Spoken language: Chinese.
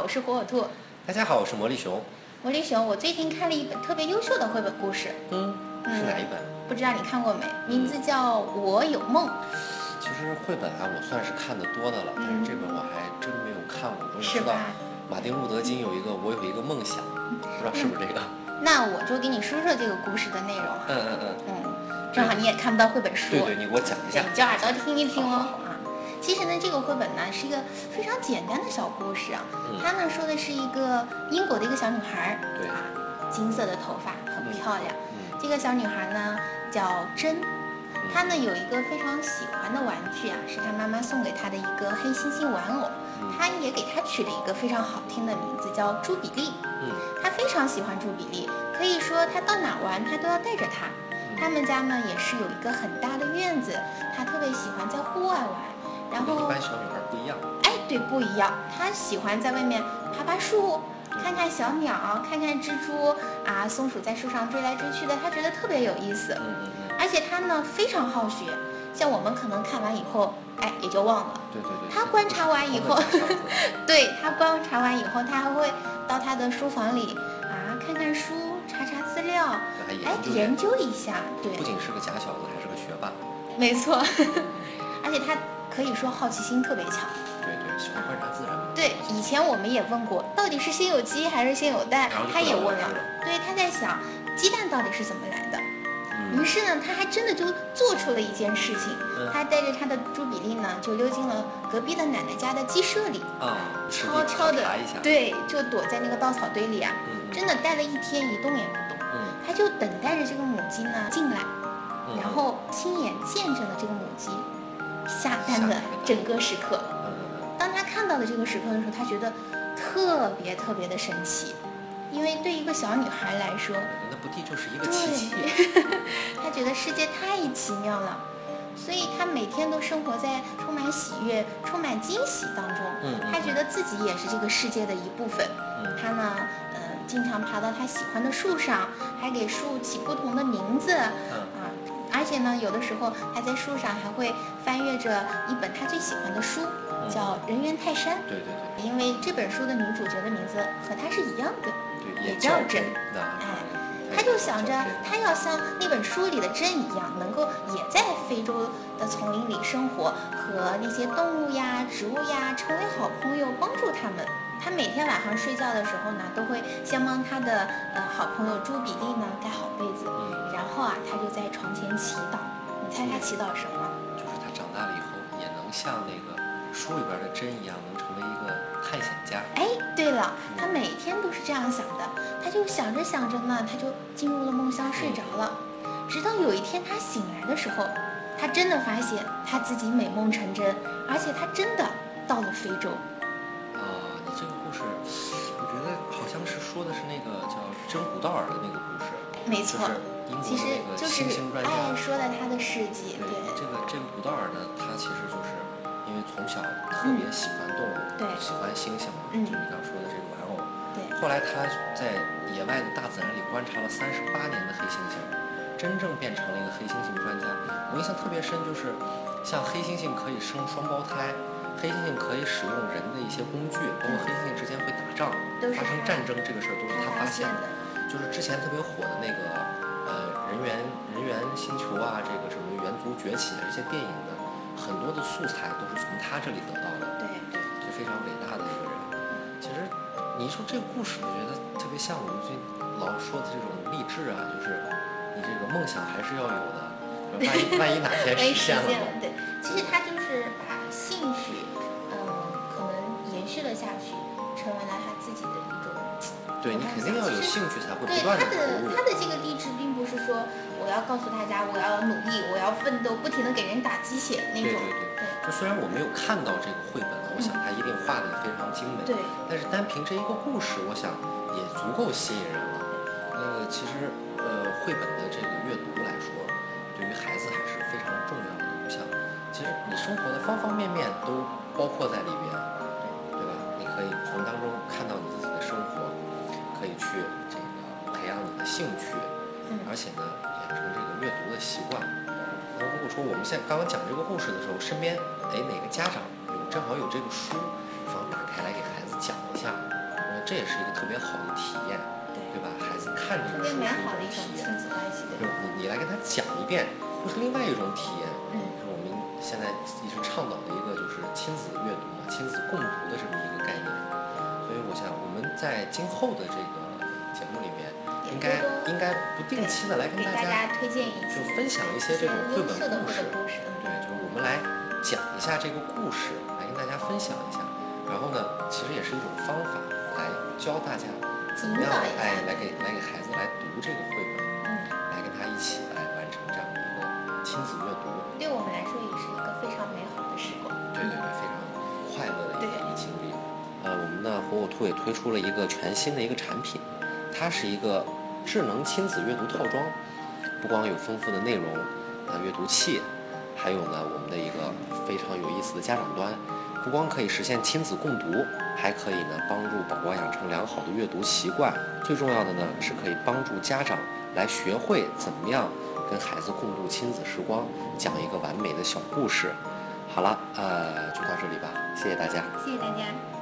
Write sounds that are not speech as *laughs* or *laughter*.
好，我是火火兔。大家好，我是魔力熊。魔力熊，我最近看了一本特别优秀的绘本故事，嗯，是哪一本？不知道你看过没？名字叫《我有梦》。其实绘本啊，我算是看的多的了，但是这本我还真没有看过。我是吧？马丁路德金有一个“我有一个梦想”，不知道是不是这个？那我就给你说说这个故事的内容。嗯嗯嗯。嗯，正好你也看不到绘本书。对对，你给我讲一下。你叫耳朵听一听哦。啊，其实呢，这个绘本呢是一个非常简单的小故事啊。它呢说的是一个英国的一个小女孩，对啊，金色的头发，很漂亮。这个小女孩呢叫珍，她呢有一个非常喜欢的玩具啊，是她妈妈送给她的一个黑猩猩玩偶。她也给她取了一个非常好听的名字，叫朱比利。嗯，她非常喜欢朱比利，可以说她到哪玩，她都要带着它。他们家呢也是有一个很大的院子，她特别喜欢在户外玩。然后一般小女孩不一样。哎，对，不一样。她喜欢在外面爬爬树，看看小鸟，看看蜘蛛啊，松鼠在树上追来追去的，她觉得特别有意思。嗯嗯嗯。而且她呢非常好学，像我们可能看完以后，哎，也就忘了。对对对。她观察完以后，*laughs* 对她观察完以后，她还会到她的书房里啊，看看书，查查资料，哎，研究一下。对。不仅是个假小子，还是个学霸。没错，*laughs* 而且她可以说好奇心特别强。对对，喜欢观察自然。对，以前我们也问过，到底是先有鸡还是先有蛋？他也问了。对，他在想，鸡蛋到底是怎么来的？于是呢，他还真的就做出了一件事情，他带着他的朱比利呢，就溜进了隔壁的奶奶家的鸡舍里，啊，悄悄的，对，就躲在那个稻草堆里啊，真的待了一天一动也不动。嗯，他就等待着这个母鸡呢进来，然后亲眼见证了这个母鸡下单的整个时刻。当他看到了这个时刻的时候，他觉得特别特别的神奇，因为对一个小女孩来说，那不地就是一个奇迹。*laughs* 他觉得世界太奇妙了，所以他每天都生活在充满喜悦、充满惊喜当中。嗯，他觉得自己也是这个世界的一部分。嗯，他呢，嗯，经常爬到他喜欢的树上，还给树起不同的名字。嗯啊，而且呢，有的时候他在树上还会翻阅着一本他最喜欢的书。叫人猿泰山，对对对，因为这本书的女主角的名字和她是一样的，对，也叫真，哎，他就想着他要像那本书里的珍一样，能够也在非洲的丛林里生活，和那些动物呀、植物呀成为好朋友，帮助他们。他每天晚上睡觉的时候呢，都会先帮他的呃好朋友朱比利呢盖好被子，然后啊，他就在床前祈祷。你猜他祈祷什么？就是他长大了以后也能像那个。书里边的真一样，能成为一个探险家。哎，对了，他每天都是这样想的。他就想着想着呢，他就进入了梦乡，睡着了。直到有一天他醒来的时候，他真的发现他自己美梦成真，而且他真的到了非洲。啊，你这个故事，我觉得好像是说的是那个叫真古道尔的那个故事。没错，其实就是爱说的他的事迹。对，这个这个古道尔呢，他其实就是。因为从小特别喜欢动物，对，喜欢猩猩嘛，就你刚说的这个玩偶。对。后来他在野外的大自然里观察了三十八年的黑猩猩，真正变成了一个黑猩猩专家。我印象特别深，就是像黑猩猩可以生双胞胎，黑猩猩可以使用人的一些工具，包括黑猩猩之间会打仗、发生战争，这个事儿都是他发现的。就是之前特别火的那个呃人猿人猿星球啊，这个什么猿族崛起啊这些电影的。很多的素材都是从他这里得到的，对对，就非常伟大的一个人。其实你一说这个故事，我觉得特别像我们最老说的这种励志啊，就是你这个梦想还是要有的，万一 *laughs* 万一哪天实现了，对，其实他就是把兴趣，嗯，可能延续了下去，成为了他自己的一种。对你肯定要有兴趣才会不断的对他的他的这个励志，并不是说我要告诉大家我要努力，我要奋斗，不停的给人打鸡血那种。对对对。就虽然我没有看到这个绘本了，我想它一定画的也非常精美。对。但是单凭这一个故事，我想也足够吸引人了。呃，其实呃，绘本的这个阅读来说，对于孩子还是非常重要的。你像，其实你生活的方方面面都包括在里边，对吧？你可以从当中看到你自己的生活。可以去这个培养你的兴趣，而且呢，养成这个阅读的习惯。那如果说我们现在刚刚讲这个故事的时候，身边哎哪个家长有正好有这个书，不妨打开来给孩子讲一下。那这也是一个特别好的体验，对吧？孩子看着特别美好的一种亲子关系的。就是你你来跟他讲一遍，又是另外一种体验。嗯，就是我们现在一直倡导的一个就是亲子阅读嘛，亲子共读的这么一个概念。所以我想我们在今后的这个节目里面，应该应该不定期的来跟大家推荐一就分享一些这种绘本故事。对，就是我们来讲一下这个故事，来跟大家分享一下。然后呢，其实也是一种方法，来教大家怎么样哎来给来给孩子来读这个绘本，嗯，来跟他一起来完成这样的一个亲子阅读。对我们来说也是一个非常美好的时光。对对对，非常快乐的一个经历。呃，我们的火火兔也推出了一个全新的一个产品，它是一个智能亲子阅读套装，不光有丰富的内容，啊，阅读器，还有呢我们的一个非常有意思的家长端。不光可以实现亲子共读，还可以呢帮助宝宝养成良好的阅读习惯。最重要的呢是可以帮助家长来学会怎么样跟孩子共度亲子时光，讲一个完美的小故事。好了，呃，就到这里吧，谢谢大家。谢谢大家。